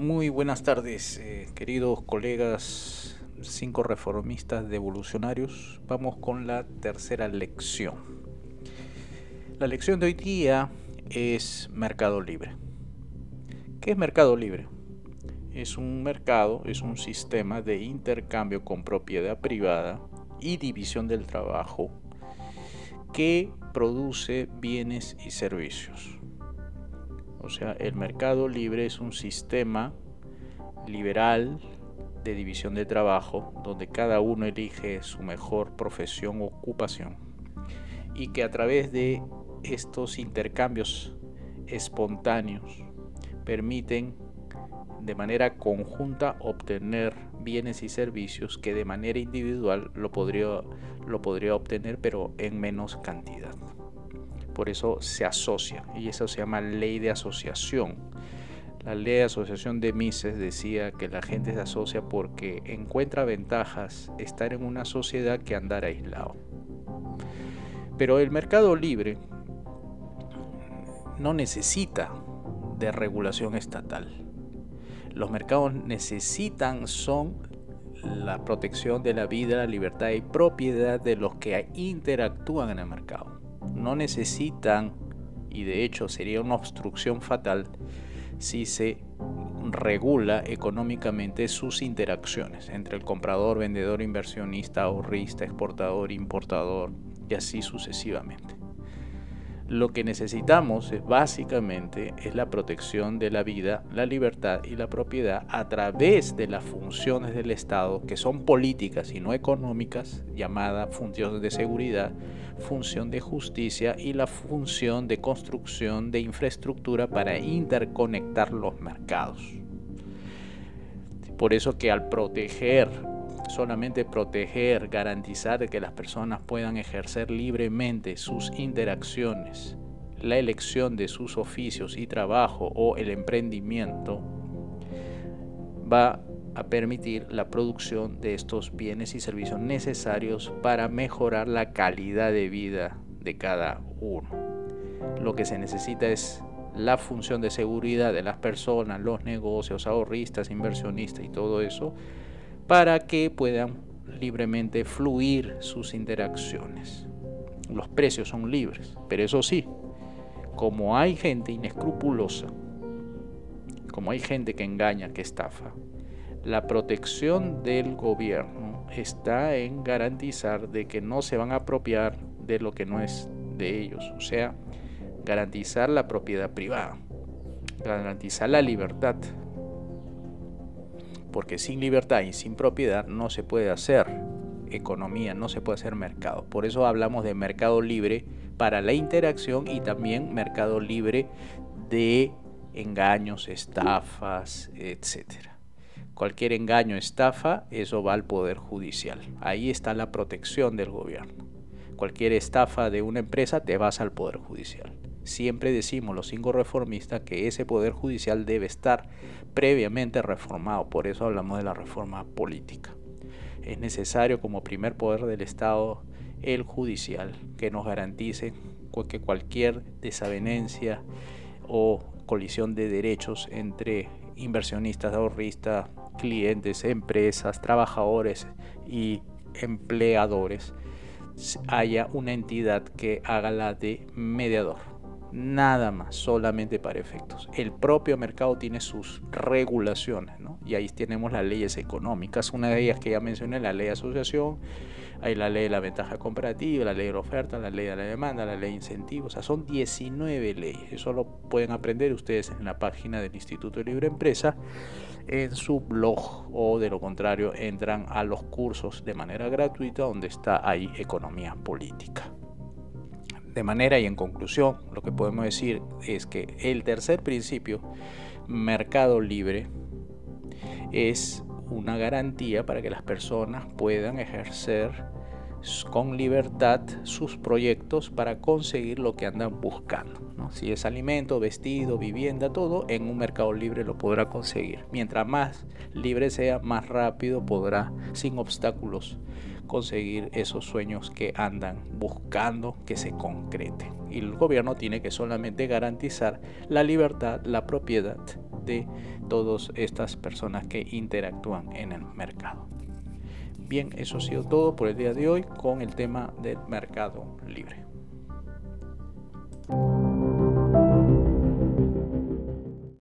Muy buenas tardes, eh, queridos colegas, cinco reformistas devolucionarios. Vamos con la tercera lección. La lección de hoy día es Mercado Libre. ¿Qué es Mercado Libre? Es un mercado, es un sistema de intercambio con propiedad privada y división del trabajo que produce bienes y servicios. O sea, el mercado libre es un sistema liberal de división de trabajo donde cada uno elige su mejor profesión o ocupación y que a través de estos intercambios espontáneos permiten de manera conjunta obtener bienes y servicios que de manera individual lo podría, lo podría obtener pero en menos cantidad por eso se asocia y eso se llama ley de asociación. La ley de asociación de Mises decía que la gente se asocia porque encuentra ventajas estar en una sociedad que andar aislado. Pero el mercado libre no necesita de regulación estatal. Los mercados necesitan son la protección de la vida, la libertad y propiedad de los que interactúan en el mercado no necesitan, y de hecho sería una obstrucción fatal, si se regula económicamente sus interacciones entre el comprador, vendedor, inversionista, ahorrista, exportador, importador y así sucesivamente. Lo que necesitamos es básicamente es la protección de la vida, la libertad y la propiedad a través de las funciones del Estado que son políticas y no económicas, llamada funciones de seguridad, función de justicia y la función de construcción de infraestructura para interconectar los mercados. Por eso que al proteger solamente proteger, garantizar que las personas puedan ejercer libremente sus interacciones, la elección de sus oficios y trabajo o el emprendimiento, va a permitir la producción de estos bienes y servicios necesarios para mejorar la calidad de vida de cada uno. Lo que se necesita es la función de seguridad de las personas, los negocios, ahorristas, inversionistas y todo eso para que puedan libremente fluir sus interacciones. Los precios son libres, pero eso sí, como hay gente inescrupulosa, como hay gente que engaña, que estafa, la protección del gobierno está en garantizar de que no se van a apropiar de lo que no es de ellos, o sea, garantizar la propiedad privada, garantizar la libertad, porque sin libertad y sin propiedad no se puede hacer economía, no se puede hacer mercado. Por eso hablamos de mercado libre para la interacción y también mercado libre de engaños, estafas, etcétera. Cualquier engaño, estafa, eso va al Poder Judicial. Ahí está la protección del gobierno. Cualquier estafa de una empresa, te vas al Poder Judicial. Siempre decimos los cinco reformistas que ese Poder Judicial debe estar previamente reformado, por eso hablamos de la reforma política. Es necesario como primer poder del Estado el judicial que nos garantice que cualquier desavenencia o colisión de derechos entre inversionistas, ahorristas, clientes, empresas, trabajadores y empleadores haya una entidad que haga la de mediador nada más, solamente para efectos. El propio mercado tiene sus regulaciones, ¿no? Y ahí tenemos las leyes económicas, una de ellas que ya mencioné, la ley de asociación, hay la ley de la ventaja comparativa, la ley de la oferta, la ley de la demanda, la ley de incentivos, o sea, son 19 leyes. Eso lo pueden aprender ustedes en la página del Instituto de Libre Empresa, en su blog, o de lo contrario, entran a los cursos de manera gratuita donde está ahí economía política. De manera y en conclusión, lo que podemos decir es que el tercer principio, mercado libre, es una garantía para que las personas puedan ejercer con libertad sus proyectos para conseguir lo que andan buscando. Si es alimento, vestido, vivienda, todo, en un mercado libre lo podrá conseguir. Mientras más libre sea, más rápido podrá, sin obstáculos, conseguir esos sueños que andan buscando que se concreten. Y el gobierno tiene que solamente garantizar la libertad, la propiedad de todas estas personas que interactúan en el mercado. Bien, eso ha sido todo por el día de hoy con el tema del mercado libre.